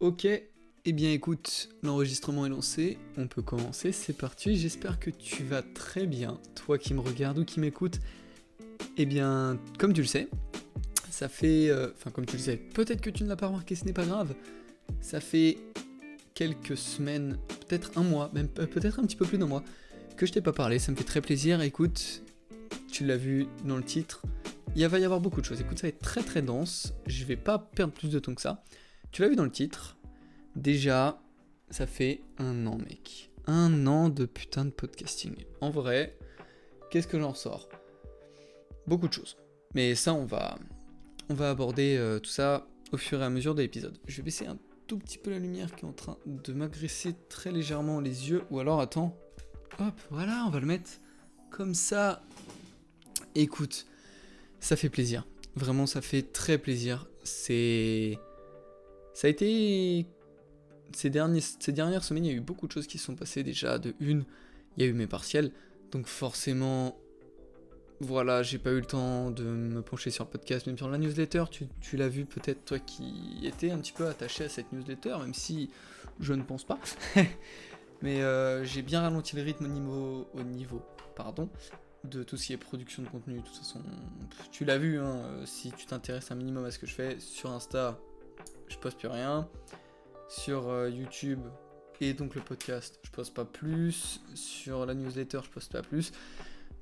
Ok, eh bien écoute, l'enregistrement est lancé, on peut commencer, c'est parti, j'espère que tu vas très bien, toi qui me regardes ou qui m'écoutes. Eh bien, comme tu le sais, ça fait... euh, Enfin, comme tu le sais, peut-être que tu ne l'as pas remarqué, ce n'est pas grave. Ça fait quelques semaines, peut-être un mois, même pe- peut-être un petit peu plus d'un mois, que je t'ai pas parlé, ça me fait très plaisir. Écoute, tu l'as vu dans le titre, il va y avoir beaucoup de choses. Écoute, ça va être très très dense, je vais pas perdre plus de temps que ça. Tu l'as vu dans le titre, déjà, ça fait un an, mec. Un an de putain de podcasting. En vrai, qu'est-ce que j'en sors? Beaucoup de choses. Mais ça, on va, on va aborder euh, tout ça au fur et à mesure de l'épisode. Je vais baisser un tout petit peu la lumière qui est en train de m'agresser très légèrement les yeux. Ou alors, attends. Hop, voilà, on va le mettre comme ça. Écoute, ça fait plaisir. Vraiment, ça fait très plaisir. C'est. Ça a été. Ces, dernières semaines, il y a eu beaucoup de choses qui se sont passées déjà. De une, il y a eu mes partiels. Donc, forcément, voilà, j'ai pas eu le temps de me pencher sur le podcast, même sur la newsletter. Tu, l'as vu peut-être, toi qui étais un petit peu attaché à cette newsletter, même si je ne pense pas. Mais euh, j'ai bien ralenti le rythme au niveau, au niveau pardon, de tout ce qui est production de contenu. De toute façon, tu l'as vu, hein, euh, si tu t'intéresses un minimum à ce que je fais sur Insta, je poste plus rien. Sur euh, YouTube et donc le podcast, je poste pas plus. Sur la newsletter, je poste pas plus.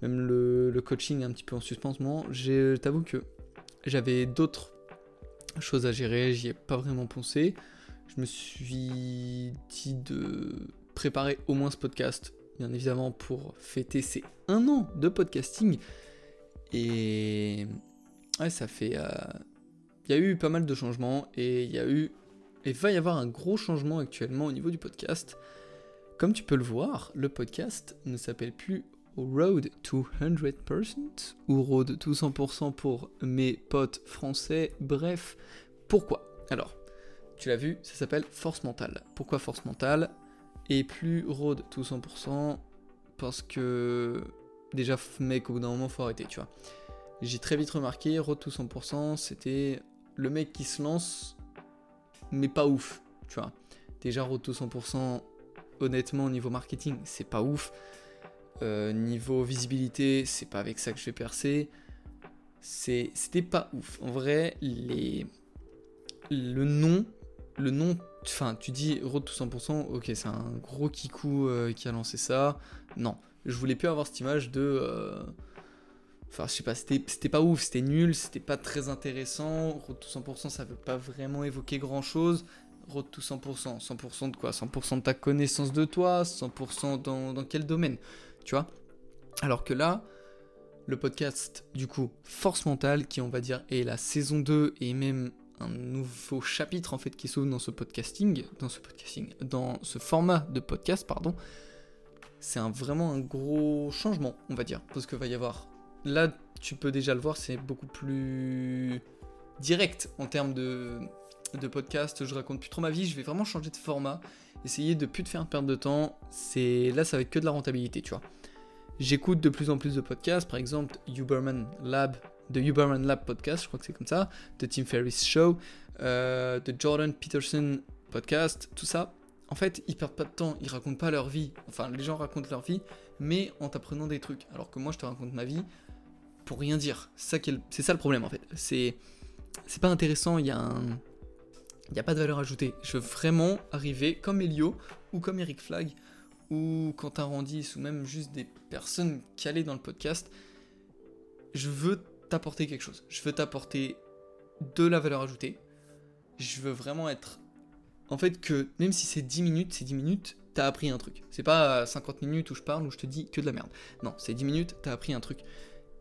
Même le, coaching est un petit peu en suspensement. J'ai- T'avoue que j'avais d'autres choses à gérer, j'y ai pas vraiment pensé. Je me suis dit de préparer au moins ce podcast, bien évidemment, pour fêter ces un an de podcasting. Et ouais, ça fait. euh, Il y a eu pas mal de changements et il va y avoir un gros changement actuellement au niveau du podcast. Comme tu peux le voir, le podcast ne s'appelle plus Road to 100% ou Road to 100% pour mes potes français. Bref, pourquoi? Alors, tu l'as vu, ça s'appelle Force Mentale. Pourquoi Force Mentale? Et plus Road to 100% parce que déjà, mec, au bout d'un moment, faut arrêter, tu vois. J'ai très vite remarqué, Road to 100%, c'était le mec qui se lance, mais pas ouf, tu vois. Déjà, Road to 100%, honnêtement, niveau marketing, c'est pas ouf. Euh, niveau visibilité, c'est pas avec ça que je vais percer. C'était pas ouf. En vrai, le nom, le nom, enfin, tu dis Road to 100%, ok, c'est un gros kikou euh, qui a lancé ça. Non, je voulais plus avoir cette image de. euh, Enfin, je sais pas, c'était, pas ouf, c'était nul, c'était pas très intéressant. Road to 100%, ça veut pas vraiment évoquer grand chose. Road to 100%, 100% de quoi? 100% de ta connaissance de toi, 100% dans, dans quel domaine? Tu vois? Alors que là, le podcast, du coup, Force Mentale, qui on va dire est la saison 2 et même un nouveau chapitre en fait qui s'ouvre dans ce podcasting, dans ce podcasting, dans ce format de podcast, pardon, c'est vraiment un gros changement, on va dire, parce que va y avoir, là, tu peux déjà le voir, c'est beaucoup plus direct en termes de, de podcast. Je raconte plus trop ma vie, je vais vraiment changer de format, essayer de plus te faire perdre de temps. C'est là, ça va être que de la rentabilité, tu vois. J'écoute de plus en plus de podcasts, par exemple Uberman Lab, de Uberman Lab podcast, je crois que c'est comme ça, de Tim Ferriss Show, euh, de Jordan Peterson podcast, tout ça. En fait, ils perdent pas de temps, ils racontent pas leur vie. Enfin, les gens racontent leur vie, mais en t'apprenant des trucs. Alors que moi, je te raconte ma vie pour rien dire. C'est ça, le- problème en fait. C'est, pas intéressant. Il y a un, il y a pas de valeur ajoutée. Je veux vraiment arriver comme Elio ou comme Eric Flag ou Quentin Randis ou même juste des personnes calées dans le podcast. Je veux t'apporter quelque chose. Je veux t'apporter de la valeur ajoutée. Je veux vraiment être. En fait, que même si c'est 10 minutes, c'est 10 minutes, t'as appris un truc. C'est pas euh, 50 minutes où je parle, où je te dis que de la merde. Non, c'est 10 minutes, t'as appris un truc.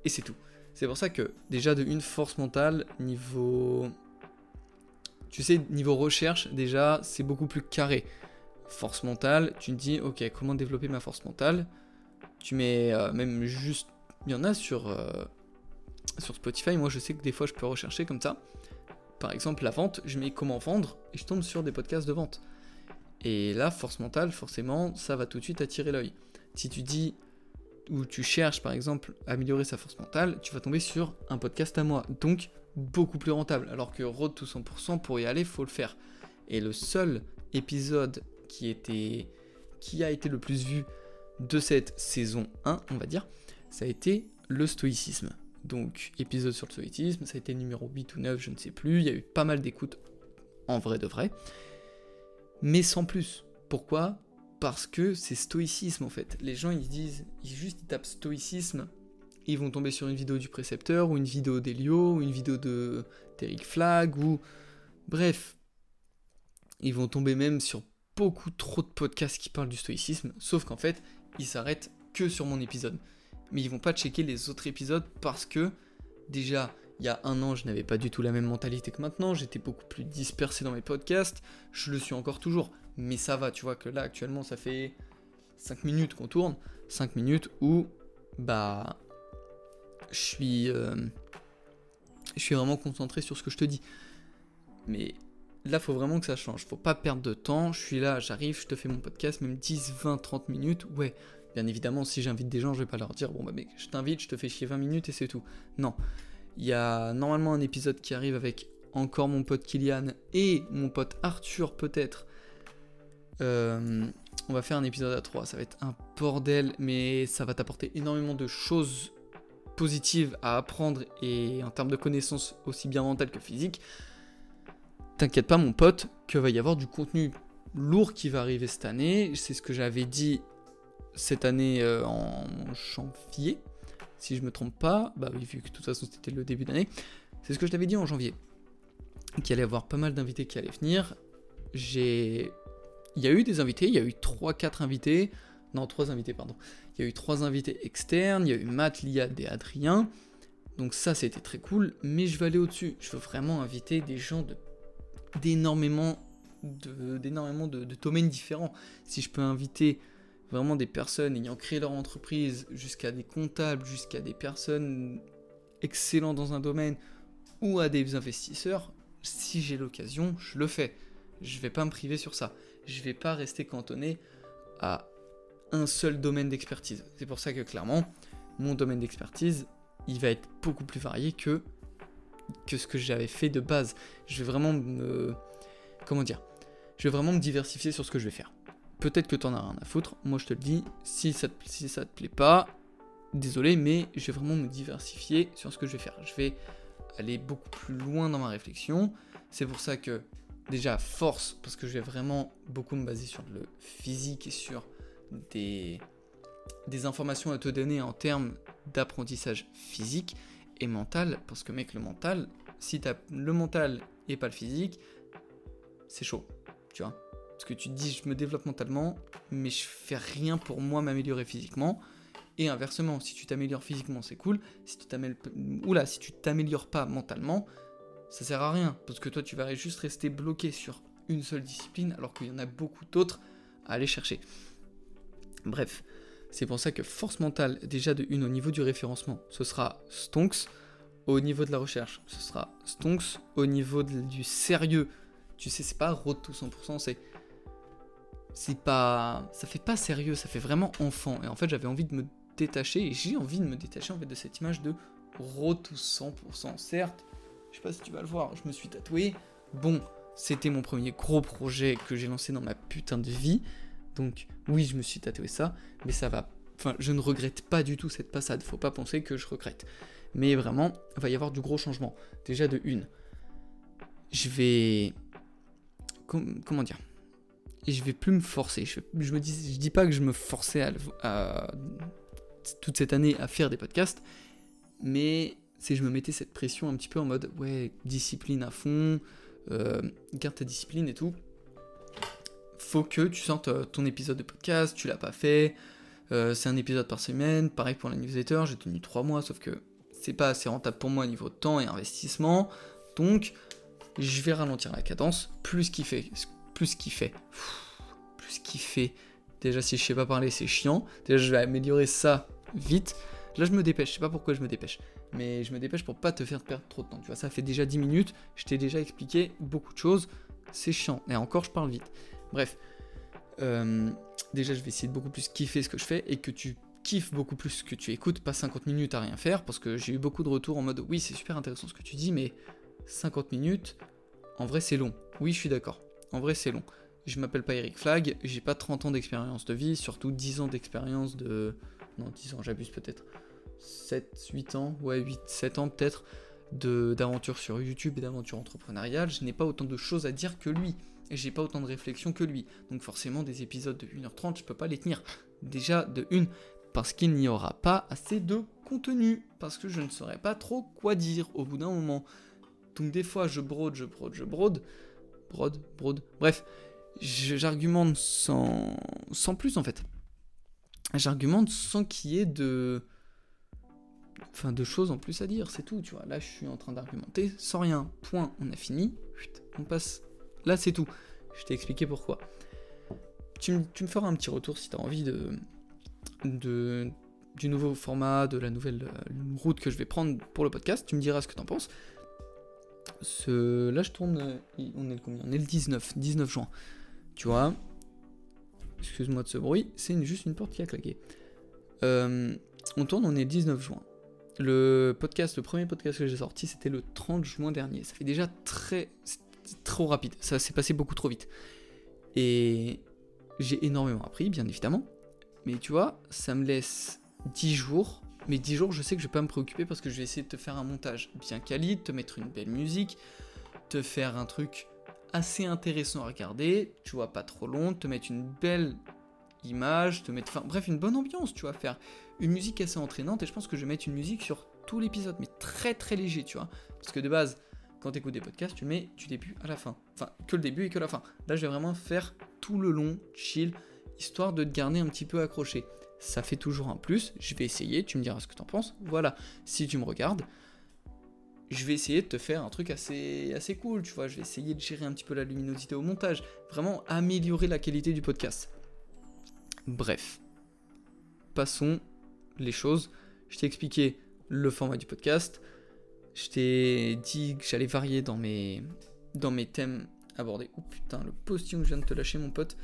Et c'est tout. C'est pour ça que, déjà, de une force mentale, niveau. Tu sais, niveau recherche, déjà, c'est beaucoup plus carré. Force mentale, tu te dis, ok, comment développer ma force mentale? Tu mets euh, même juste. Il y en a sur, euh, sur Spotify, moi je sais que des fois je peux rechercher comme ça. Par exemple, la vente, je mets comment vendre et je tombe sur des podcasts de vente. Et là, force mentale, forcément, ça va tout de suite attirer l'œil. Si tu dis ou tu cherches par exemple améliorer sa force mentale, tu vas tomber sur un podcast à moi. Donc beaucoup plus rentable. Alors que Road to 100%, pour y aller, faut le faire. Et le seul épisode qui, qui a été le plus vu de cette saison 1, on va dire, ça a été le stoïcisme. Donc, épisode sur le stoïcisme, ça a été numéro 8 ou 9, je ne sais plus. Il y a eu pas mal d'écoutes en vrai de vrai. Mais sans plus. Pourquoi? Parce que c'est stoïcisme en fait. Les gens ils disent, ils juste ils tapent stoïcisme, ils vont tomber sur une vidéo du précepteur, ou une vidéo d'Elio, ou une vidéo de d'Eric Flag, ou. Bref. Ils vont tomber même sur beaucoup trop de podcasts qui parlent du stoïcisme, sauf qu'en fait, ils s'arrêtent que sur mon épisode. Mais ils vont pas checker les autres épisodes parce que, déjà, il y a un an, je n'avais pas du tout la même mentalité que maintenant, j'étais beaucoup plus dispersé dans mes podcasts, je le suis encore toujours, mais ça va, tu vois que là, actuellement, ça fait 5 minutes qu'on tourne, 5 minutes où, bah, je suis, euh, je suis vraiment concentré sur ce que je te dis. Mais là, faut vraiment que ça change. Faut pas perdre de temps. Je suis là, j'arrive, je te fais mon podcast, même 10, 20, 30 minutes. Ouais, bien évidemment, si j'invite des gens, je vais pas leur dire, bon, bah, mec, je t'invite, je te fais chier 20 minutes et c'est tout. Non. Il y a normalement un épisode qui arrive avec encore mon pote Kylian et mon pote Arthur, peut-être. Euh, on va faire un épisode à 3. Ça va être un bordel, mais ça va t'apporter énormément de choses positives à apprendre et en termes de connaissances aussi bien mentales que physiques. T'inquiète pas mon pote que va y avoir du contenu lourd qui va arriver cette année. C'est ce que j'avais dit cette année euh, en janvier. Si je me trompe pas, bah oui, vu que de toute façon c'était le début d'année, c'est ce que je t'avais dit en janvier. Qu'il allait y avoir pas mal d'invités qui allaient venir. J'ai. Il y a eu des invités, il y a eu 3-4 invités. Non, 3 invités, pardon. Il y a eu 3 invités externes, il y a eu Matt, Liad et Adrien. Donc ça, c'était très cool, mais je veux aller au-dessus. Je veux vraiment inviter des gens d'énormément de, domaines différents. Si je peux inviter vraiment des personnes ayant créé leur entreprise, jusqu'à des comptables, jusqu'à des personnes excellentes dans un domaine, ou à des investisseurs, si j'ai l'occasion, je le fais. Je vais pas me priver sur ça. Je vais pas rester cantonné à un seul domaine d'expertise. C'est pour ça que clairement, mon domaine d'expertise, il va être beaucoup plus varié que ce que j'avais fait de base. Je vais vraiment me... Comment dire Je vais vraiment me diversifier sur ce que je vais faire. Peut-être que t'en as rien à foutre, moi je te le dis, si ça, te, te plaît pas, désolé, mais je vais vraiment me diversifier sur ce que je vais faire. Je vais aller beaucoup plus loin dans ma réflexion. C'est pour ça que, déjà, force, parce que je vais vraiment beaucoup me baser sur le physique et sur des, informations à te donner en termes d'apprentissage physique et mental, parce que mec, le mental, si t'as le mental et pas le physique, c'est chaud, tu vois. Parce que tu te dis, je me développe mentalement, mais je fais rien pour moi m'améliorer physiquement. Et inversement, si tu t'améliores physiquement, c'est cool. Si tu t'améliores, oula, si tu t'améliores pas mentalement, ça sert à rien. Parce que toi, tu vas juste rester bloqué sur une seule discipline, alors qu'il y en a beaucoup d'autres à aller chercher. Bref, c'est pour ça que force mentale, déjà de une au niveau du référencement, ce sera Stonks. Au niveau de la recherche, ce sera Stonks. Au niveau du sérieux, tu sais, c'est pas road to 100%, c'est. C'est pas. Ça fait pas sérieux, ça fait vraiment enfant. Et en fait, j'avais envie de me détacher, et j'ai envie de me détacher en fait de cette image de road to 100%. Certes, je sais pas si tu vas le voir, je me suis tatoué. Bon, c'était mon premier gros projet que j'ai lancé dans ma putain de vie. Donc oui, je me suis tatoué ça, mais ça va. Enfin, je ne regrette pas du tout cette passade. Faut pas penser que je regrette. Mais vraiment, il va y avoir du gros changement. Déjà de une. Je vais. comment dire? Je vais plus me forcer. Je, je dis pas que je me forçais à, toute cette année à faire des podcasts, mais c'est je me mettais cette pression un petit peu en mode ouais discipline à fond, euh, garde ta discipline et tout. Faut que tu sentes euh, ton épisode de podcast, tu l'as pas fait, euh, c'est un épisode par semaine, pareil pour la newsletter, j'ai tenu 3 mois, sauf que c'est pas assez rentable pour moi au niveau temps et investissement, donc je vais ralentir la cadence, plus qu'il fait, plus qu'il fait, plus qu'il fait. Déjà si je sais pas parler c'est chiant, déjà je vais améliorer ça vite, là je me dépêche, je sais pas pourquoi je me dépêche, mais je me dépêche pour pas te faire perdre trop de temps, tu vois, ça fait déjà 10 minutes, je t'ai déjà expliqué beaucoup de choses, c'est chiant, et encore je parle vite. Bref, euh, déjà je vais essayer de beaucoup plus kiffer ce que je fais et que tu kiffes beaucoup plus ce que tu écoutes, pas 50 minutes à rien faire, parce que j'ai eu beaucoup de retours en mode oui c'est super intéressant ce que tu dis, mais 50 minutes, en vrai c'est long. Oui je suis d'accord. En vrai, c'est long. Je m'appelle pas Eric Flag, j'ai pas 30 ans d'expérience de vie, surtout 10 ans d'expérience de. Non, 10 ans, j'abuse peut-être. 7, 8 ans, ouais, 8, 7 ans peut-être d'aventure sur YouTube et d'aventure entrepreneuriale. Je n'ai pas autant de choses à dire que lui. Et j'ai pas autant de réflexion que lui. Donc forcément, des épisodes de 1h30, je peux pas les tenir. Déjà, de une, parce qu'il n'y aura pas assez de contenu. Parce que je ne saurais pas trop quoi dire au bout d'un moment. Donc des fois, je brode, je brode, je brode. Brode, brode. Bref, j'argumente sans, sans plus en fait. J'argumente sans qu'il y ait de. Enfin, de choses en plus à dire, c'est tout, tu vois. Là, je suis en train d'argumenter sans rien. Point, on a fini. On passe. Là, c'est tout. Je t'ai expliqué pourquoi. Tu, me feras un petit retour si tu as envie de, de, du nouveau format, de la nouvelle euh, route que je vais prendre pour le podcast. Tu me diras ce que tu en penses. Ce, là, je tourne. Euh, on est le combien? On est le 19, 19 juin. Tu vois? Excuse-moi de ce bruit, c'est juste une porte qui a claqué. Euh, on tourne, on est le 19 juin. Le podcast, le premier podcast que j'ai sorti, c'était le 30 juin dernier. Ça fait déjà très. trop rapide. Ça s'est passé beaucoup trop vite. Et j'ai énormément appris, bien évidemment. Mais tu vois, ça me laisse 10 jours. Mais 10 jours, je sais que je vais pas me préoccuper parce que je vais essayer de te faire un montage bien quali, te mettre une belle musique, te faire un truc assez intéressant à regarder, tu vois, pas trop long, te mettre une belle image, te mettre, enfin bref, une bonne ambiance, tu vois, faire une musique assez entraînante et je pense que je vais mettre une musique sur tout l'épisode, mais très très léger, tu vois, parce que de base, quand tu écoutes des podcasts, tu mets du début à la fin, enfin que le début et que la fin. Là, je vais vraiment faire tout le long, chill, histoire de te garder un petit peu accroché. Ça fait toujours un plus, je vais essayer, tu me diras ce que t'en penses. Voilà, si tu me regardes, je vais essayer de te faire un truc assez, assez cool, tu vois. Je vais essayer de gérer un petit peu la luminosité au montage, vraiment améliorer la qualité du podcast. Bref, passons les choses. Je t'ai expliqué le format du podcast. Je t'ai dit que j'allais varier dans mes, dans mes thèmes abordés. Oh putain, le postillon que je viens de te lâcher, mon pote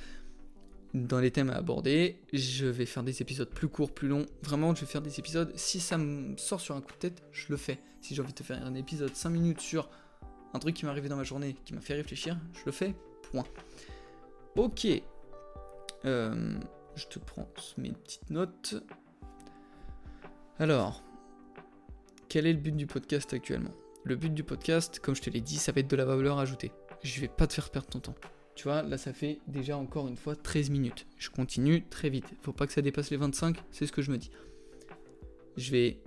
dans les thèmes à aborder. Je vais faire des épisodes plus courts, plus longs. Vraiment, je vais faire des épisodes. Si ça me sort sur un coup de tête, je le fais. Si j'ai envie de te faire un épisode 5 minutes sur un truc qui m'est arrivé dans ma journée, qui m'a fait réfléchir, je le fais. Point. Ok. Euh, je te prends mes petites notes. Alors, quel est le but du podcast actuellement? Le but du podcast, comme je te l'ai dit, ça va être de la valeur ajoutée. Je vais pas te faire perdre ton temps. Tu vois, là ça fait déjà encore une fois 13 minutes. Je continue très vite. Faut pas que ça dépasse les 25, c'est ce que je me dis. Je vais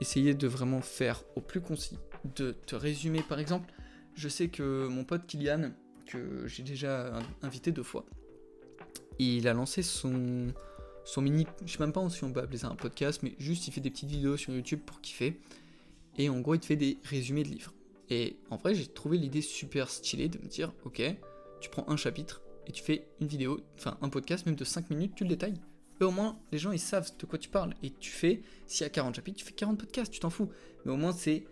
essayer de vraiment faire au plus concis, de te résumer par exemple. Je sais que mon pote Kylian, que j'ai déjà invité deux fois, il a lancé son, son mini. Je sais même pas si on peut appeler ça un podcast, mais juste il fait des petites vidéos sur YouTube pour kiffer. Et en gros, il te fait des résumés de livres. Et en vrai, j'ai trouvé l'idée super stylée de me dire, ok, tu prends un chapitre et tu fais une vidéo, enfin un podcast même de 5 minutes, tu le détailles. Et au moins, les gens ils savent de quoi tu parles. Et tu fais, s'il y a 40 chapitres, tu fais 40 podcasts, tu t'en fous. Mais au moins, c'est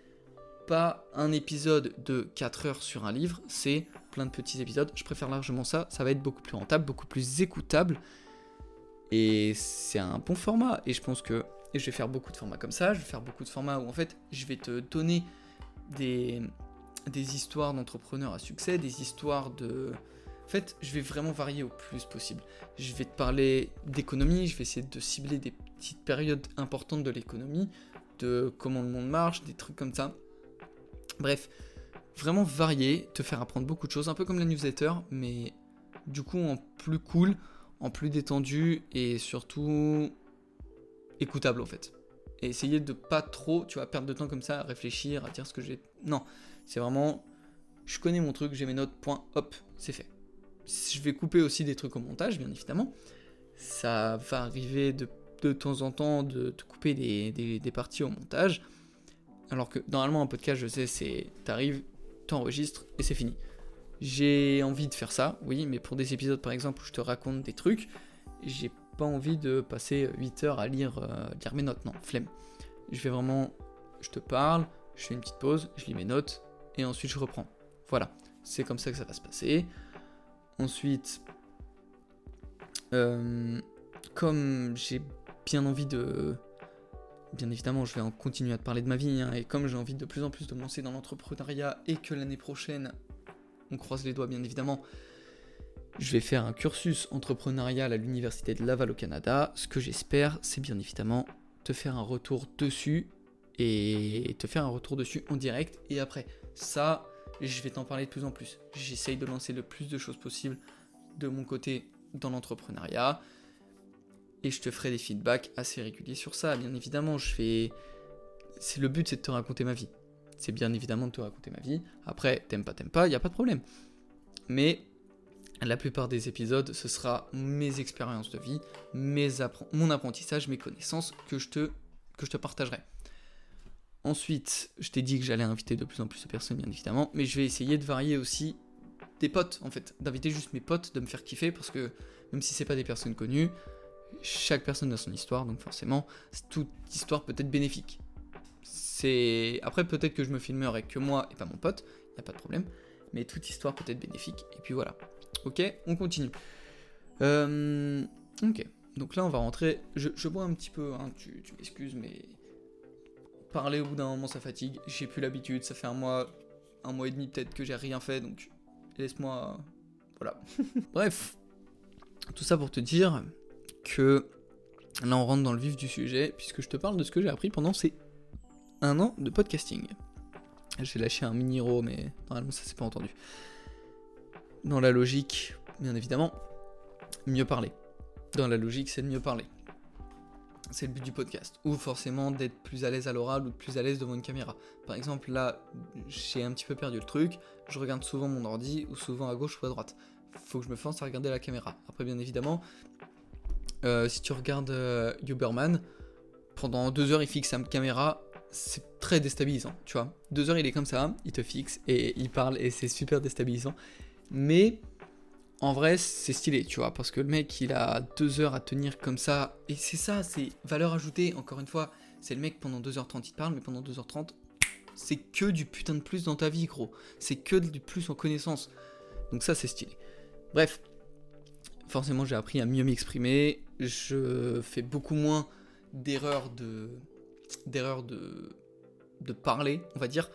pas un épisode de 4 heures sur un livre, c'est plein de petits épisodes. Je préfère largement ça, ça va être beaucoup plus rentable, beaucoup plus écoutable. Et c'est un bon format. Et je pense que je vais faire beaucoup de formats comme ça. Je vais faire beaucoup de formats où en fait, je vais te donner des, des histoires d'entrepreneurs à succès, des histoires de... En fait, je vais vraiment varier au plus possible. Je vais te parler d'économie, je vais essayer de cibler des petites périodes importantes de l'économie, de comment le monde marche, des trucs comme ça. Bref, vraiment varier, te faire apprendre beaucoup de choses, un peu comme la newsletter, mais du coup en plus cool, en plus détendu et surtout écoutable en fait. Et essayer de pas trop, tu vas perdre de temps comme ça à réfléchir, à dire ce que j'ai. Non, c'est vraiment, je connais mon truc, j'ai mes notes, point, hop, c'est fait. Je vais couper aussi des trucs au montage, bien évidemment. Ça va arriver de, temps en temps de, couper des, parties au montage. Alors que normalement, un podcast, je sais, c'est t'arrives, t'enregistres et c'est fini. J'ai envie de faire ça, oui, mais pour des épisodes par exemple où je te raconte des trucs, j'ai pas envie de passer 8 heures à lire, euh, lire mes notes, non, flemme. Je vais vraiment, je te parle, je fais une petite pause, je lis mes notes, et ensuite je reprends. Voilà, c'est comme ça que ça va se passer. Ensuite, euh, comme j'ai bien envie de... Bien évidemment, je vais en continuer à te parler de ma vie, hein, et comme j'ai envie de plus en plus de me lancer dans l'entrepreneuriat, et que l'année prochaine, on croise les doigts bien évidemment, Je vais faire un cursus entrepreneurial à l'université de Laval au Canada. Ce que j'espère, c'est bien évidemment te faire un retour dessus et te faire un retour dessus en direct. Et après, ça, je vais t'en parler de plus en plus. J'essaye de lancer le plus de choses possible de mon côté dans l'entrepreneuriat. Et je te ferai des feedbacks assez réguliers sur ça. Bien évidemment, je fais. C'est le but, c'est de te raconter ma vie. C'est bien évidemment de te raconter ma vie. Après, t'aimes pas, t'aimes pas, n'y a pas de problème. Mais la plupart des épisodes, ce sera mes expériences de vie, mes mon apprentissage, mes connaissances que je te, que je te partagerai. Ensuite, je t'ai dit que j'allais inviter de plus en plus de personnes, bien évidemment, mais je vais essayer de varier aussi des potes, en fait, d'inviter juste mes potes, de me faire kiffer, parce que même si c'est pas des personnes connues, chaque personne a son histoire, donc forcément, toute histoire peut être bénéfique. C'est après peut-être que je me filmerai que moi et pas mon pote, y a pas de problème, mais toute histoire peut être bénéfique. Et puis voilà. Ok, on continue. Euh, ok, donc là on va rentrer. Je, bois un petit peu, hein, tu, tu m'excuses, mais parler au bout d'un moment ça fatigue. J'ai plus l'habitude, ça fait un mois, un mois et demi peut-être que j'ai rien fait, donc laisse-moi. Voilà. Bref, tout ça pour te dire que là on rentre dans le vif du sujet, puisque je te parle de ce que j'ai appris pendant ces un an de podcasting. J'ai lâché un mini-ro, mais normalement ça s'est pas entendu. Dans la logique, bien évidemment, mieux parler. Dans la logique, c'est de mieux parler. C'est le but du podcast. Ou forcément d'être plus à l'aise à l'oral ou plus à l'aise devant une caméra. Par exemple, là, j'ai un petit peu perdu le truc. Je regarde souvent mon ordi ou souvent à gauche ou à droite. Faut que je me force à regarder la caméra. Après, bien évidemment, euh, si tu regardes euh, pendant deux heures, il fixe sa caméra. C'est très déstabilisant, tu vois. Deux heures, il est comme ça, il te fixe et il parle et c'est super déstabilisant. Mais en vrai, c'est stylé, tu vois, parce que le mec, il a deux heures à tenir comme ça. Et c'est ça, c'est valeur ajoutée, encore une fois. C'est le mec, pendant 2h30, il parle, mais pendant 2h30, c'est que du putain de plus dans ta vie, gros. C'est que du plus en connaissance. Donc ça, c'est stylé. Bref, forcément, j'ai appris à mieux m'exprimer. Je fais beaucoup moins d'erreurs de d'erreurs de de parler, on va dire.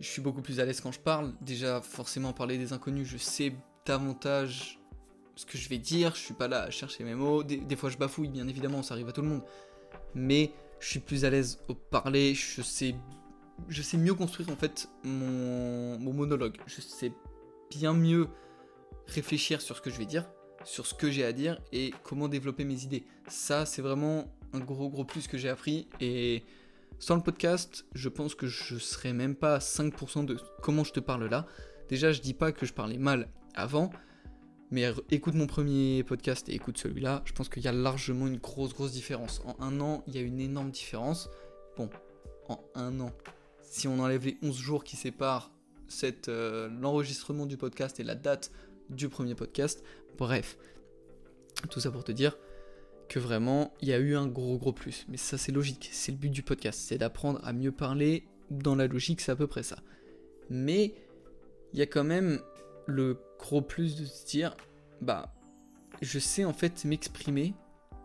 Je suis beaucoup plus à l'aise quand je parle. Déjà, forcément, parler des inconnus, je sais davantage ce que je vais dire. Je suis pas là à chercher mes mots. Des, fois, je bafouille, bien évidemment, ça arrive à tout le monde. Mais je suis plus à l'aise au parler. Je sais, je sais mieux construire en fait mon, mon monologue. Je sais bien mieux réfléchir sur ce que je vais dire, sur ce que j'ai à dire et comment développer mes idées. Ça, c'est vraiment un gros gros plus que j'ai appris et sans le podcast, je pense que je serais même pas à 5% de comment je te parle là. Déjà, je dis pas que je parlais mal avant, mais écoute mon premier podcast et écoute celui-là, je pense qu'il y a largement une grosse grosse différence. En un an, il y a une énorme différence. Bon, en un an, si on enlève les 11 jours qui séparent euh, l'enregistrement du podcast et la date du premier podcast, bref, tout ça pour te dire que vraiment, il y a eu un gros gros plus. Mais ça c'est logique, c'est le but du podcast, c'est d'apprendre à mieux parler. Dans la logique, c'est à peu près ça. Mais il y a quand même le gros plus de se dire, bah, je sais en fait m'exprimer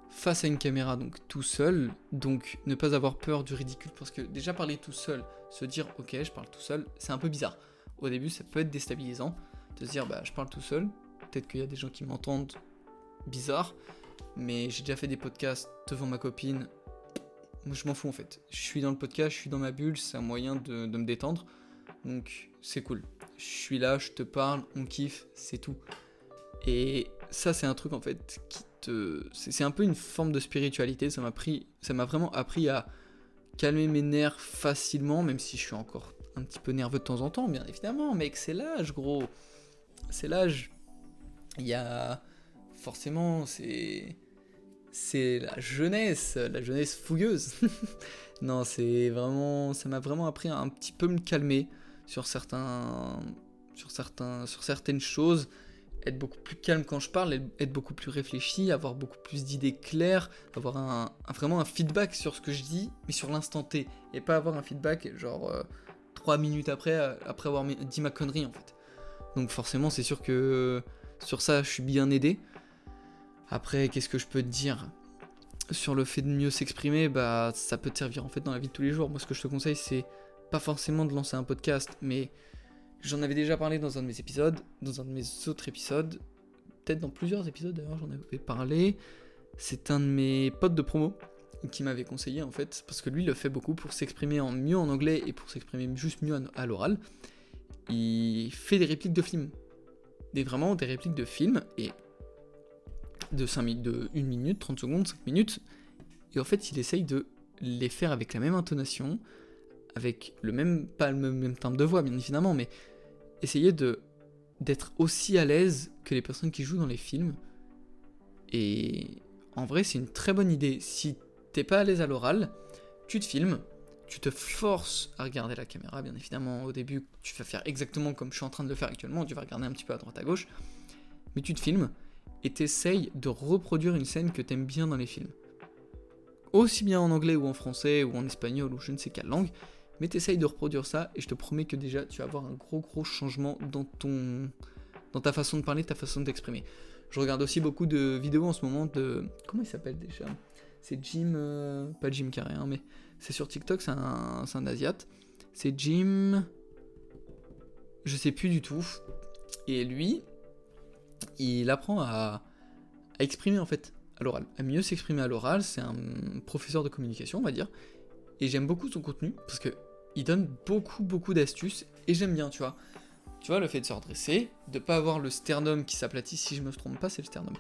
face à une caméra, donc tout seul, donc ne pas avoir peur du ridicule, parce que déjà parler tout seul, se dire, ok, je parle tout seul, c'est un peu bizarre. Au début, ça peut être déstabilisant, de se dire, bah, je parle tout seul, peut-être qu'il y a des gens qui m'entendent bizarre, mais j'ai déjà fait des podcasts devant ma copine. Moi, je m'en fous en fait. Je suis dans le podcast, je suis dans ma bulle, c'est un moyen de, me détendre. Donc, c'est cool. Je suis là, je te parle, on kiffe, c'est tout. Et ça, c'est un truc en fait qui te. C'est un peu une forme de spiritualité. Ça m'a pris. Ça m'a vraiment appris à calmer mes nerfs facilement, même si je suis encore un petit peu nerveux de temps en temps, bien évidemment. Mec, c'est l'âge, gros. C'est l'âge. Il y a. Forcément, c'est c'est la jeunesse, la jeunesse fougueuse. non, c'est vraiment, ça m'a vraiment appris à un petit peu me calmer sur certains, sur certains, sur certaines choses, être beaucoup plus calme quand je parle, être beaucoup plus réfléchi, avoir beaucoup plus d'idées claires, avoir un, vraiment un feedback sur ce que je dis, mais sur l'instant T, et pas avoir un feedback genre euh, trois minutes après, euh, après avoir dit ma connerie en fait. Donc forcément, c'est sûr que sur ça, je suis bien aidé. Après, qu'est-ce que je peux te dire? Sur le fait de mieux s'exprimer Bah, ça peut te servir en fait dans la vie de tous les jours. Moi, ce que je te conseille, c'est pas forcément de lancer un podcast, mais j'en avais déjà parlé dans un de mes épisodes, dans un de mes autres épisodes. peut-être dans plusieurs épisodes d'ailleurs, j'en avais parlé. C'est un de mes potes de promo qui m'avait conseillé en fait, parce que lui le fait beaucoup pour s'exprimer en mieux en anglais et pour s'exprimer juste mieux à l'oral. Il fait des répliques de films. Des, vraiment des répliques de films et de 5 minutes, de 1 minute, 30 secondes, 5 minutes. Et en fait, il essaye de les faire avec la même intonation, avec le même, pas le même timbre de voix bien évidemment, mais essayer de d'être aussi à l'aise que les personnes qui jouent dans les films. Et en vrai, c'est une très bonne idée. Si t'es pas à l'aise à l'oral, tu te filmes, tu te forces à regarder la caméra, bien évidemment. Au début, tu vas faire exactement comme je suis en train de le faire actuellement, tu vas regarder un petit peu à droite à gauche, mais tu te filmes et t'essayes de reproduire une scène que t'aimes bien dans les films. Aussi bien en anglais ou en français ou en espagnol ou je ne sais quelle langue, mais t'essayes de reproduire ça et je te promets que déjà tu vas avoir un gros gros changement dans ton dans ta façon de parler, ta façon d'exprimer. Je regarde aussi beaucoup de vidéos en ce moment de comment il s'appelle déjà? C'est Jim euh, pas Jim Carrey hein, mais c'est sur TikTok, c'est un c'est un asiate. C'est Jim je sais plus du tout. Et lui, il apprend à, exprimer en fait à l'oral, à mieux s'exprimer à l'oral. C'est un professeur de communication, on va dire. Et j'aime beaucoup son contenu parce que il donne beaucoup, beaucoup d'astuces et j'aime bien, tu vois. Tu vois, le fait de se redresser, de pas avoir le sternum qui s'aplatit, si je me trompe pas, c'est le sternum.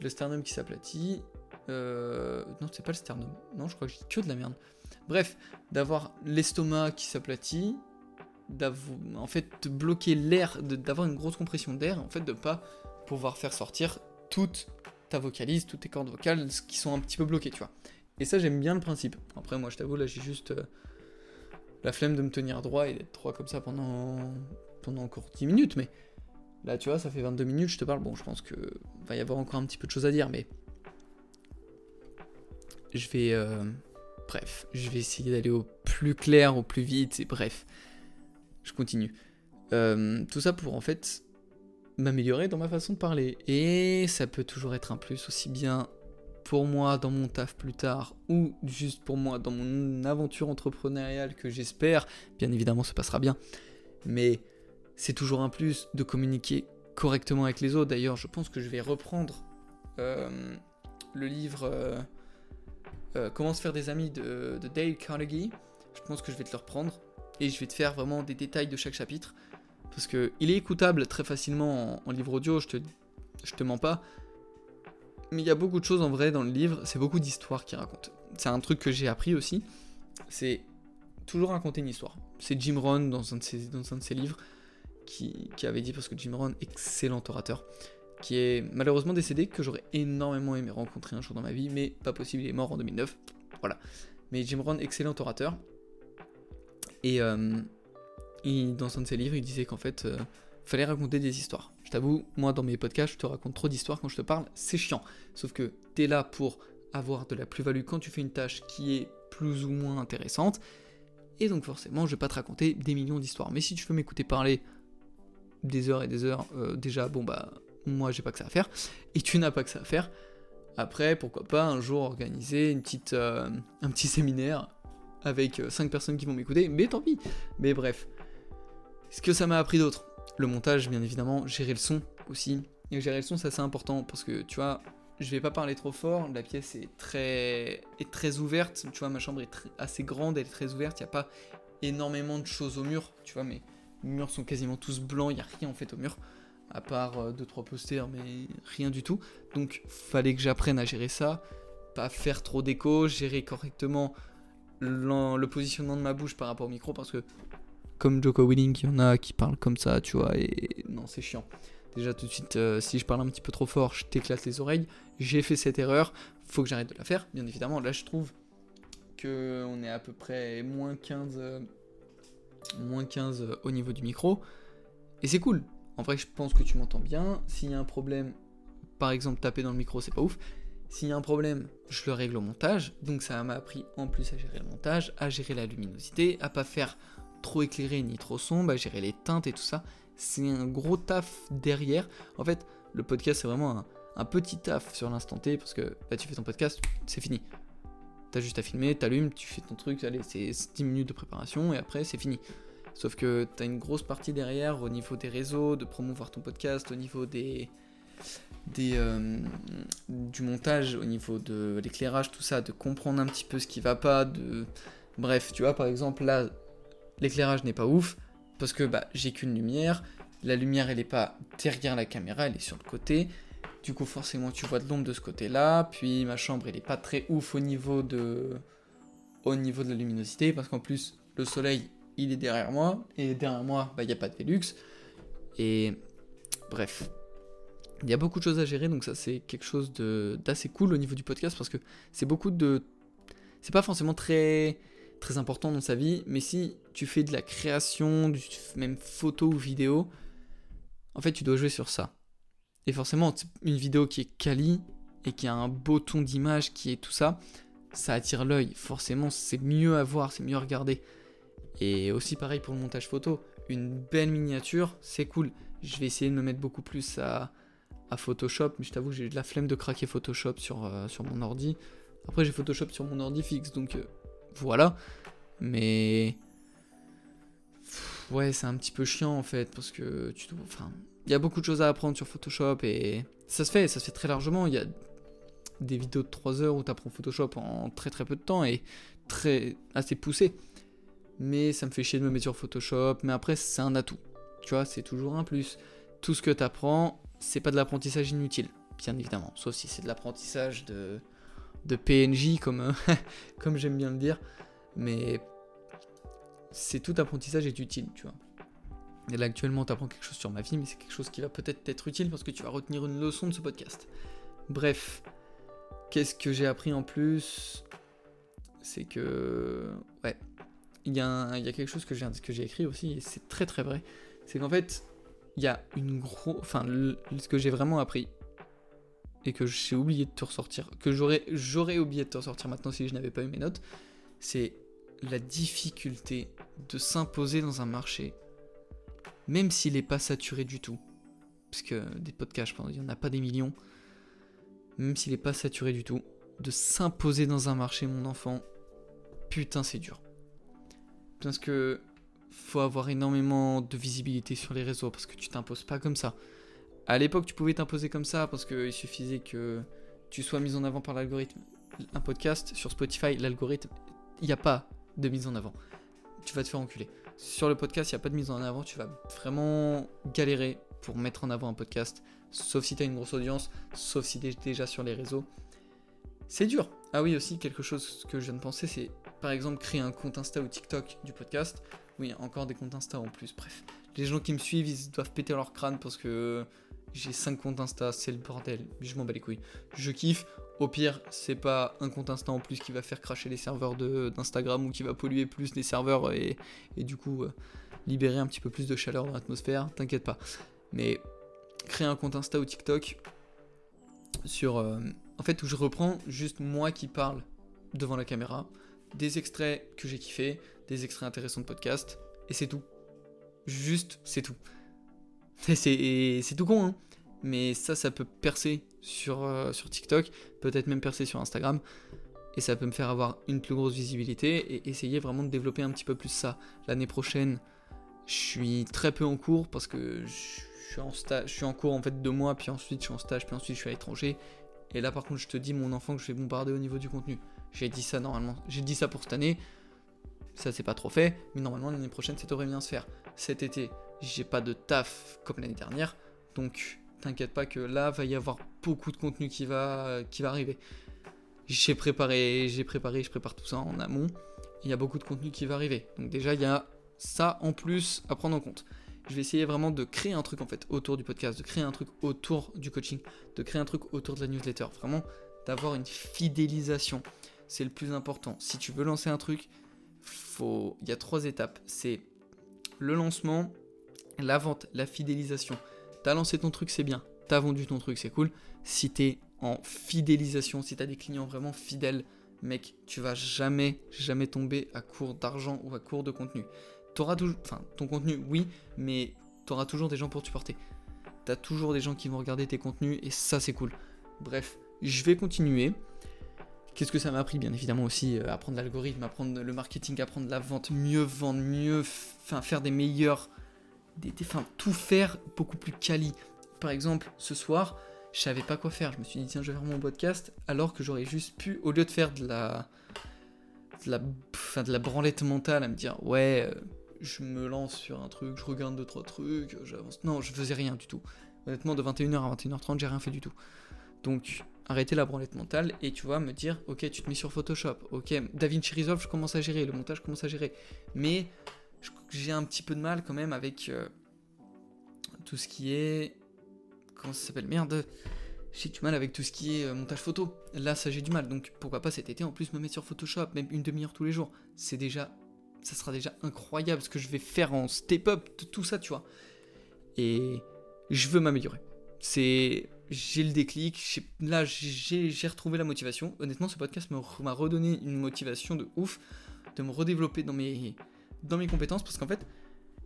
Le sternum qui s'aplatit. Euh... Non, c'est pas le sternum. Non, je crois que j'ai que de la merde. Bref, d'avoir l'estomac qui s'aplatit, en fait, bloquer l'air, d'avoir une grosse compression d'air, en fait, de pas pouvoir faire sortir toute ta vocalise, toutes tes cordes vocales qui sont un petit peu bloquées, tu vois. Et ça, j'aime bien le principe. Après, moi, je t'avoue, là, j'ai juste euh, la flemme de me tenir droit et d'être droit comme ça pendant, pendant encore 10 minutes. Mais là, tu vois, ça fait 22 minutes, je te parle. Bon, je pense que va y avoir encore un petit peu de choses à dire, mais je vais. Euh, bref, je vais essayer d'aller au plus clair, au plus vite, et bref, je continue. Euh, tout ça pour en fait m'améliorer dans ma façon de parler. Et ça peut toujours être un plus, aussi bien pour moi dans mon taf plus tard ou juste pour moi dans mon aventure entrepreneuriale que j'espère, bien évidemment, se passera bien. Mais c'est toujours un plus de communiquer correctement avec les autres. D'ailleurs, je pense que je vais reprendre euh, le livre euh, Comment se faire des amis de, Dale Carnegie. Je pense que je vais te le reprendre et je vais te faire vraiment des détails de chaque chapitre parce que il est écoutable très facilement en, livre audio. Je te, te mens pas. Mais il y a beaucoup de choses en vrai dans le livre, c'est beaucoup d'histoires qui racontent. C'est un truc que j'ai appris aussi, c'est toujours raconter une histoire. C'est Jim Rohn dans un de ses, dans un livres qui, qui, avait dit, parce que Jim Rohn, excellent orateur, qui est malheureusement décédé, que j'aurais énormément aimé rencontrer un jour dans ma vie, mais pas possible, il est mort en 2009. Voilà. Mais Jim Rohn, excellent orateur. Et euh, dans un de ses livres, il disait qu'en fait, euh, fallait raconter des histoires. Je t'avoue, moi dans mes podcasts, je te raconte trop d'histoires quand je te parle, c'est chiant. Sauf que t'es là pour avoir de la plus-value quand tu fais une tâche qui est plus ou moins intéressante. Et donc forcément, je vais pas te raconter des millions d'histoires. Mais si tu veux m'écouter parler des heures et des heures, euh, déjà, bon bah, moi j'ai pas que ça à faire. Et tu n'as pas que ça à faire. Après, pourquoi pas un jour organiser une petite, euh, un petit séminaire avec 5 euh, personnes qui vont m'écouter. Mais tant pis. Mais bref. Ce que ça m'a appris d'autre le montage, bien évidemment, gérer le son aussi. Et gérer le son, c'est assez important parce que tu vois, je vais pas parler trop fort, la pièce est très, est très ouverte, tu vois, ma chambre est assez grande, elle est très ouverte, il n'y a pas énormément de choses au mur, tu vois, mais les murs sont quasiment tous blancs, il n'y a rien en fait au mur, à part 2-3 euh, posters, mais rien du tout. Donc, fallait que j'apprenne à gérer ça, pas faire trop d'écho, gérer correctement le positionnement de ma bouche par rapport au micro, parce que comme Joko Willing, il y en a qui parlent comme ça, tu vois, et non, c'est chiant. Déjà, tout de suite, euh, si je parle un petit peu trop fort, je t'éclate les oreilles. J'ai fait cette erreur, faut que j'arrête de la faire, bien évidemment. Là, je trouve que on est à peu près moins 15, euh, moins 15 euh, au niveau du micro, et c'est cool. En vrai, je pense que tu m'entends bien. S'il y a un problème, par exemple, taper dans le micro, c'est pas ouf. S'il y a un problème, je le règle au montage. Donc ça m'a appris en plus à gérer le montage, à gérer la luminosité, à pas faire trop éclairé ni trop sombre, à gérer les teintes et tout ça. C'est un gros taf derrière. En fait, le podcast, c'est vraiment un, petit taf sur l'instant T parce que bah, tu fais ton podcast, c'est fini. T'as juste à filmer, t'allumes, tu fais ton truc, c'est 10 minutes de préparation et après, c'est fini. Sauf que t'as une grosse partie derrière au niveau des réseaux, de promouvoir ton podcast, au niveau des, des, euh, du montage, au niveau de l'éclairage, tout ça, de comprendre un petit peu ce qui va pas, de... Bref, tu vois, par exemple, là, l'éclairage n'est pas ouf, parce que bah, j'ai qu'une lumière, la lumière, elle est pas derrière la caméra, elle est sur le côté, du coup, forcément, tu vois de l'ombre de ce côté-là, puis ma chambre, elle est pas très ouf au niveau de... au niveau de la luminosité, parce qu'en plus, le soleil, il est derrière moi, et derrière moi, bah, il n'y a pas de Velux, et... Bref, il y a beaucoup de choses à gérer, donc ça c'est quelque chose d'assez cool au niveau du podcast parce que c'est beaucoup de. C'est pas forcément très, très important dans sa vie, mais si tu fais de la création, même photo ou vidéo, en fait tu dois jouer sur ça. Et forcément, une vidéo qui est quali et qui a un beau ton d'image, qui est tout ça, ça attire l'œil. Forcément, c'est mieux à voir, c'est mieux à regarder. Et aussi pareil pour le montage photo. Une belle miniature, c'est cool. Je vais essayer de me mettre beaucoup plus à, Photoshop, mais je t'avoue, j'ai de la flemme de craquer Photoshop sur, euh, sur mon ordi. Après, j'ai Photoshop sur mon ordi fixe, donc euh, voilà. Mais. ouais, c'est un petit peu chiant en fait, parce que tu Enfin, il y a beaucoup de choses à apprendre sur Photoshop et ça se fait, ça se fait très largement. Il y a des vidéos de 3 heures où tu apprends Photoshop en très très peu de temps et très assez poussé. Mais ça me fait chier de me mettre sur Photoshop. Mais après, c'est un atout. Tu vois, c'est toujours un plus. Tout ce que tu apprends, c'est pas de l'apprentissage inutile, bien évidemment. Sauf si c'est de l'apprentissage de, de PNJ, comme, euh, comme j'aime bien le dire. Mais c'est tout apprentissage est utile, tu vois. Et là, actuellement, tu apprends quelque chose sur ma vie, mais c'est quelque chose qui va peut-être être utile parce que tu vas retenir une leçon de ce podcast. Bref, qu'est-ce que j'ai appris en plus? C'est que. Ouais. Il y, a quelque chose que j'ai écrit aussi, et c'est très très vrai. C'est qu'en fait, il y a une grosse. Enfin, ce que j'ai vraiment appris et que j'ai oublié de te ressortir, que j'aurais, j'aurais oublié de te ressortir maintenant si je n'avais pas eu mes notes, c'est la difficulté de s'imposer dans un marché, même s'il n'est pas saturé du tout. Parce que des podcasts, je pense, il n'y en a pas des millions. Même s'il n'est pas saturé du tout, de s'imposer dans un marché, mon enfant, putain, c'est dur. Parce que faut avoir énormément de visibilité sur les réseaux parce que tu t'imposes pas comme ça. À l'époque, tu pouvais t'imposer comme ça parce qu'il suffisait que tu sois mis en avant par l'algorithme. Un podcast sur Spotify, l'algorithme, il n'y a pas de mise en avant. Tu vas te faire enculer. Sur le podcast, il n'y a pas de mise en avant. Tu vas vraiment galérer pour mettre en avant un podcast. Sauf si tu as une grosse audience, sauf si tu es déjà sur les réseaux. C'est dur. Ah oui, aussi, quelque chose que je viens de penser, c'est par exemple créer un compte Insta ou TikTok du podcast. Oui, encore des comptes Insta en plus. Bref, les gens qui me suivent, ils doivent péter leur crâne parce que j'ai 5 comptes Insta, c'est le bordel. Je m'en bats les couilles. Je kiffe. Au pire, c'est pas un compte Insta en plus qui va faire cracher les serveurs d'Instagram ou qui va polluer plus les serveurs et, du coup euh, libérer un petit peu plus de chaleur dans l'atmosphère. T'inquiète pas. Mais créer un compte Insta ou TikTok sur. Euh, en fait, où je reprends juste moi qui parle devant la caméra, des extraits que j'ai kiffé, des extraits intéressants de podcast, et c'est tout. Juste, c'est tout. C'est tout con, hein. Mais ça, ça peut percer sur, euh, sur TikTok, peut-être même percer sur Instagram, et ça peut me faire avoir une plus grosse visibilité et essayer vraiment de développer un petit peu plus ça. L'année prochaine, je suis très peu en cours parce que je suis en je suis en cours en fait deux mois, puis ensuite je suis en stage, puis ensuite je suis à l'étranger. Et là par contre, je te dis mon enfant que je vais bombarder au niveau du contenu. J'ai dit ça normalement, j'ai dit ça pour cette année. Ça, c'est pas trop fait, mais normalement, l'année prochaine, ça devrait bien se faire. Cet été, j'ai pas de taf comme l'année dernière, donc t'inquiète pas que là, va y avoir beaucoup de contenu qui va, qui va arriver. J'ai préparé, j'ai préparé, je prépare tout ça en amont. Il y a beaucoup de contenu qui va arriver. Donc déjà, il y a ça en plus à prendre en compte. Je vais essayer vraiment de créer un truc en fait autour du podcast, de créer un truc autour du coaching, de créer un truc autour de la newsletter. Vraiment d'avoir une fidélisation. C'est le plus important. Si tu veux lancer un truc, il y a trois étapes. C'est le lancement, la vente, la fidélisation. T'as lancé ton truc, c'est bien. T'as vendu ton truc, c'est cool. Si t'es en fidélisation, si t'as des clients vraiment fidèles, mec, tu vas jamais, jamais tomber à court d'argent ou à court de contenu. T'auras toujours, enfin, ton contenu, oui, mais t'auras toujours des gens pour te supporter. T'as toujours des gens qui vont regarder tes contenus et ça, c'est cool. Bref, je vais continuer. Qu'est-ce que ça m'a appris Bien évidemment aussi euh, apprendre l'algorithme, apprendre le marketing, apprendre la vente, mieux vendre, mieux enfin, faire des meilleurs. Des, tout faire beaucoup plus quali. Par exemple, ce soir, je savais pas quoi faire. Je me suis dit, tiens, je vais faire mon podcast, alors que j'aurais juste pu, au lieu de faire de la, de la, enfin, de la branlette mentale, à me dire, ouais, euh, je me lance sur un truc, je regarde deux, trois trucs, j'avance. Non, je faisais rien du tout. Honnêtement, de 21h à 21h30, j'ai rien fait du tout. Donc, arrêter la branlette mentale et tu vois, me dire, ok, tu te mets sur Photoshop, ok, DaVinci Resolve, je commence à gérer, le montage, commence à gérer. Mais j'ai un petit peu de mal quand même avec euh, tout ce qui est. Comment ça s'appelle Merde J'ai du mal avec tout ce qui est euh, montage photo. Là, ça j'ai du mal. Donc pourquoi pas cet été en plus me mettre sur Photoshop, même une demi-heure tous les jours. C'est déjà. Ça sera déjà incroyable ce que je vais faire en step-up de tout ça, tu vois. Et je veux m'améliorer. C'est. J'ai le déclic. Là, j'ai retrouvé la motivation. Honnêtement, ce podcast m'a redonné une motivation de ouf de me redévelopper dans mes, dans mes compétences parce qu'en fait,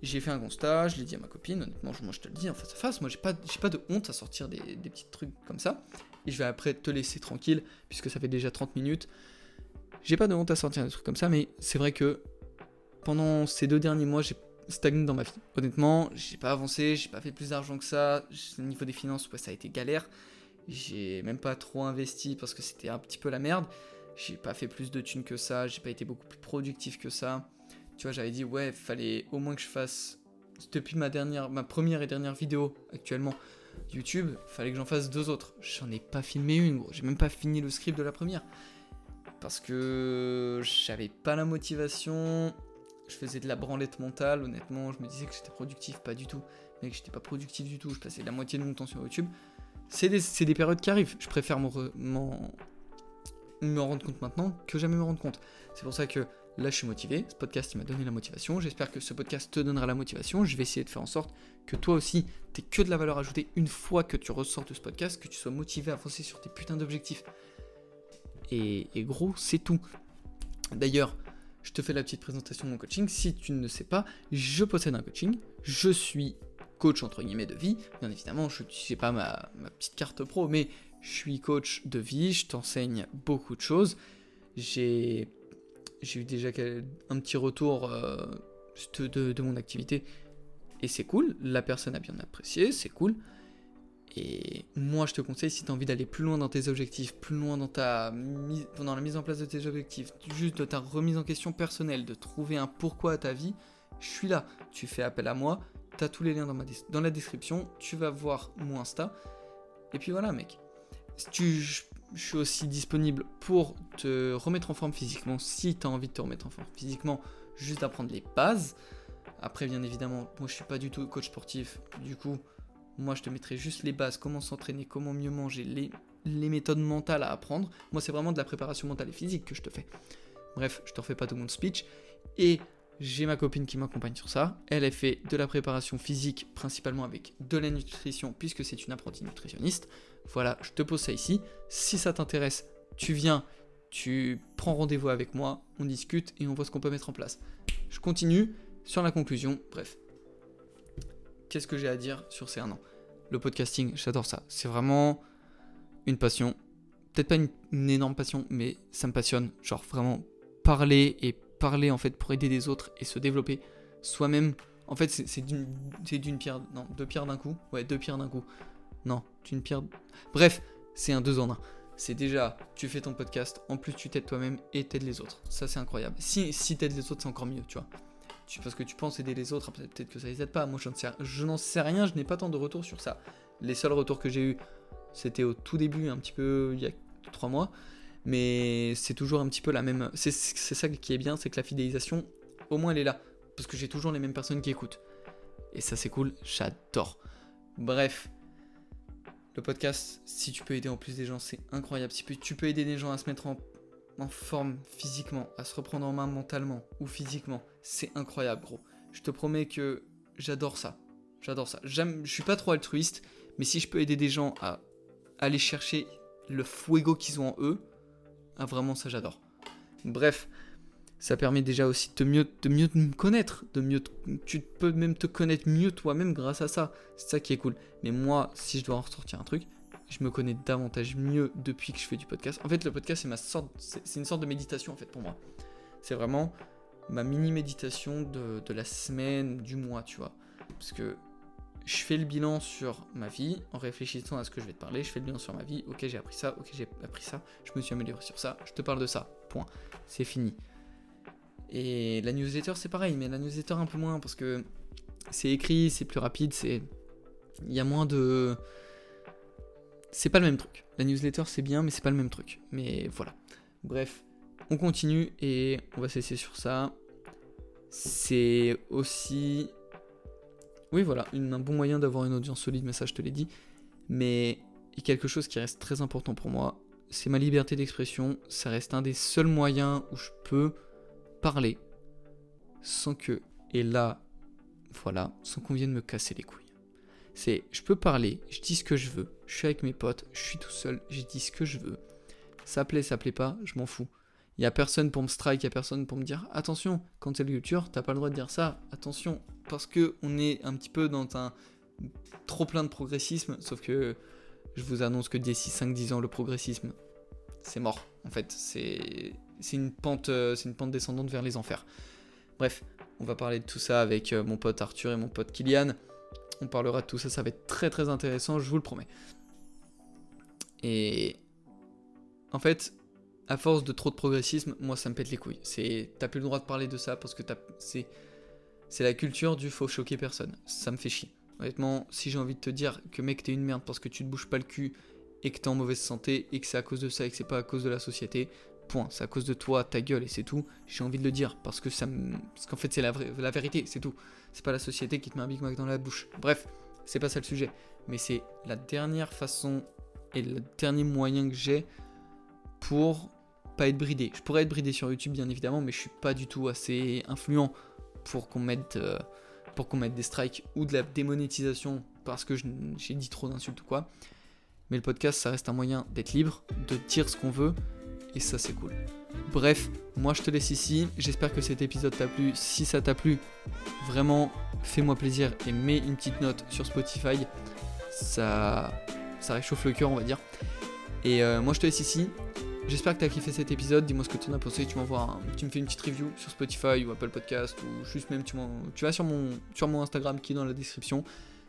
j'ai fait un constat, je l'ai dit à ma copine, honnêtement, moi je te le dis en face à face, moi j'ai pas, pas de honte à sortir des, petits trucs comme ça, et je vais après te laisser tranquille, puisque ça fait déjà 30 minutes. J'ai pas de honte à sortir des trucs comme ça, mais c'est vrai que pendant ces deux derniers mois, j'ai stagné dans ma vie. Honnêtement, j'ai pas avancé, j'ai pas fait plus d'argent que ça, au niveau des finances, ouais, ça a été galère, j'ai même pas trop investi parce que c'était un petit peu la merde, j'ai pas fait plus de thunes que ça, j'ai pas été beaucoup plus productif que ça. Tu vois, j'avais dit, ouais, fallait au moins que je fasse. Depuis ma, dernière, ma première et dernière vidéo actuellement YouTube, fallait que j'en fasse deux autres. J'en ai pas filmé une, gros. J'ai même pas fini le script de la première. Parce que j'avais pas la motivation. Je faisais de la branlette mentale, honnêtement. Je me disais que j'étais productif, pas du tout. Mais que j'étais pas productif du tout. Je passais la moitié de mon temps sur YouTube. C'est des, des, périodes qui arrivent. Je préfère m'en me rendre compte maintenant que jamais me rendre compte. C'est pour ça que Là, je suis motivé. Ce podcast, m'a donné la motivation. J'espère que ce podcast te donnera la motivation. Je vais essayer de faire en sorte que toi aussi, tu que de la valeur ajoutée une fois que tu ressors de ce podcast, que tu sois motivé à avancer sur tes putains d'objectifs. Et, gros, c'est tout. D'ailleurs, je te fais la petite présentation de mon coaching. Si tu ne sais pas, je possède un coaching. Je suis coach entre guillemets de vie. Bien évidemment, je ne sais pas ma, petite carte pro, mais je suis coach de vie. Je t'enseigne beaucoup de choses. J'ai j'ai eu déjà un petit retour euh, de, mon activité et c'est cool, la personne a bien apprécié, c'est cool. Et moi je te conseille si tu as envie d'aller plus loin dans tes objectifs, plus loin dans, ta dans la mise en place de tes objectifs, juste de ta remise en question personnelle, de trouver un pourquoi à ta vie, je suis là. Tu fais appel à moi, tu as tous les liens dans la description, tu vas voir mon Insta. Et puis voilà mec. Tu, je suis aussi disponible pour te remettre en forme physiquement si tu as envie de te remettre en forme physiquement, juste d'apprendre les bases. Après, bien évidemment, moi je suis pas du tout coach sportif, du coup, moi je te mettrai juste les bases, comment s'entraîner, comment mieux manger, les, méthodes mentales à apprendre. Moi, c'est vraiment de la préparation mentale et physique que je te fais. Bref, je te refais pas tout mon speech. Et j'ai ma copine qui m'accompagne sur ça. Elle, a fait de la préparation physique, principalement avec de la nutrition, puisque c'est une apprentie nutritionniste. Voilà, je te pose ça ici. Si ça t'intéresse, tu viens, tu prends rendez-vous avec moi, on discute et on voit ce qu'on peut mettre en place. Je continue sur la conclusion. Bref, qu'est-ce que j'ai à dire sur ces un an Le podcasting, j'adore ça. C'est vraiment une passion. Peut-être pas une, énorme passion, mais ça me passionne. Genre vraiment parler et parler en fait pour aider les autres et se développer soi-même. En fait, c'est d'une pierre, non, deux pierres d'un coup. Ouais, deux pierres d'un coup. Non, d'une pierre. Bref, c'est un deux en un. C'est déjà, tu fais ton podcast, en plus tu t'aides toi-même et t'aides les autres. Ça, c'est incroyable. Si, si t'aides les autres, c'est encore mieux, tu vois. Parce que tu penses aider les autres, peut-être que ça les aide pas. Moi, je n'en sais, je sais rien, je n'ai pas tant de retours sur ça. Les seuls retours que j'ai eu, c'était au tout début, un petit peu il y a trois mois mais c'est toujours un petit peu la même. C'est ça qui est bien, c'est que la fidélisation, au moins elle est là, parce que j'ai toujours les mêmes personnes qui écoutent. Et ça c'est cool, j'adore. Bref, le podcast, si tu peux aider en plus des gens, c'est incroyable. Si tu peux aider des gens à se mettre en, en forme physiquement, à se reprendre en main mentalement ou physiquement, c'est incroyable, gros. Je te promets que j'adore ça. J'adore ça. Je suis pas trop altruiste, mais si je peux aider des gens à aller chercher le fuego qu'ils ont en eux, ah, vraiment, ça j'adore. Bref, ça permet déjà aussi de mieux, de mieux me connaître, de mieux, tu peux même te connaître mieux toi-même grâce à ça. C'est ça qui est cool. Mais moi, si je dois en ressortir un truc, je me connais davantage mieux depuis que je fais du podcast. En fait, le podcast, c'est ma sorte, c'est une sorte de méditation en fait pour moi. C'est vraiment ma mini méditation de, de la semaine, du mois, tu vois. Parce que je fais le bilan sur ma vie en réfléchissant à ce que je vais te parler. Je fais le bilan sur ma vie. Ok, j'ai appris ça. Ok, j'ai appris ça. Je me suis amélioré sur ça. Je te parle de ça. Point. C'est fini. Et la newsletter, c'est pareil, mais la newsletter un peu moins parce que c'est écrit, c'est plus rapide, c'est. Il y a moins de. C'est pas le même truc. La newsletter, c'est bien, mais c'est pas le même truc. Mais voilà. Bref, on continue et on va cesser sur ça. C'est aussi oui, voilà, un bon moyen d'avoir une audience solide, mais ça je te l'ai dit. Mais quelque chose qui reste très important pour moi, c'est ma liberté d'expression. Ça reste un des seuls moyens où je peux parler sans que, et là, voilà, sans qu'on vienne me casser les couilles. C'est, je peux parler, je dis ce que je veux, je suis avec mes potes, je suis tout seul, je dis ce que je veux. Ça plaît, ça plaît pas, je m'en fous. Il y a personne pour me strike, il y a personne pour me dire attention, quand t'es le youtubeur, t'as pas le droit de dire ça, attention, parce que on est un petit peu dans un trop plein de progressisme, sauf que je vous annonce que d'ici 5-10 ans, le progressisme, c'est mort. En fait, c'est une pente, euh, c'est une pente descendante vers les enfers. Bref, on va parler de tout ça avec euh, mon pote Arthur et mon pote Kylian. On parlera de tout ça, ça va être très très intéressant, je vous le promets. Et en fait, à force de trop de progressisme, moi ça me pète les couilles. C'est, t'as plus le droit de parler de ça parce que c'est, c'est la culture du faut choquer personne. Ça me fait chier. Honnêtement, si j'ai envie de te dire que mec t'es une merde parce que tu te bouges pas le cul et que t'es en mauvaise santé et que c'est à cause de ça et que c'est pas à cause de la société, point. C'est à cause de toi, ta gueule et c'est tout. J'ai envie de le dire parce que ça me... parce qu'en fait c'est la, la vérité, c'est tout. C'est pas la société qui te met un Big Mac dans la bouche. Bref, c'est pas ça le sujet. Mais c'est la dernière façon et le dernier moyen que j'ai pour pas être bridé. Je pourrais être bridé sur YouTube bien évidemment, mais je suis pas du tout assez influent pour qu'on mette, euh, pour qu'on mette des strikes ou de la démonétisation parce que j'ai dit trop d'insultes ou quoi. Mais le podcast, ça reste un moyen d'être libre, de dire ce qu'on veut, et ça c'est cool. Bref, moi je te laisse ici. J'espère que cet épisode t'a plu. Si ça t'a plu, vraiment fais-moi plaisir et mets une petite note sur Spotify. Ça, ça réchauffe le cœur, on va dire. Et euh, moi je te laisse ici. J'espère que tu as kiffé cet épisode. Dis-moi ce que tu en as pensé. Tu m'envoies, tu me fais une petite review sur Spotify ou Apple Podcast ou juste même tu, tu vas sur mon, sur mon Instagram qui est dans la description.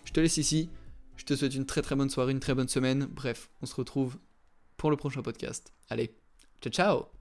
Je te laisse ici. Je te souhaite une très très bonne soirée, une très bonne semaine. Bref, on se retrouve pour le prochain podcast. Allez, to ciao.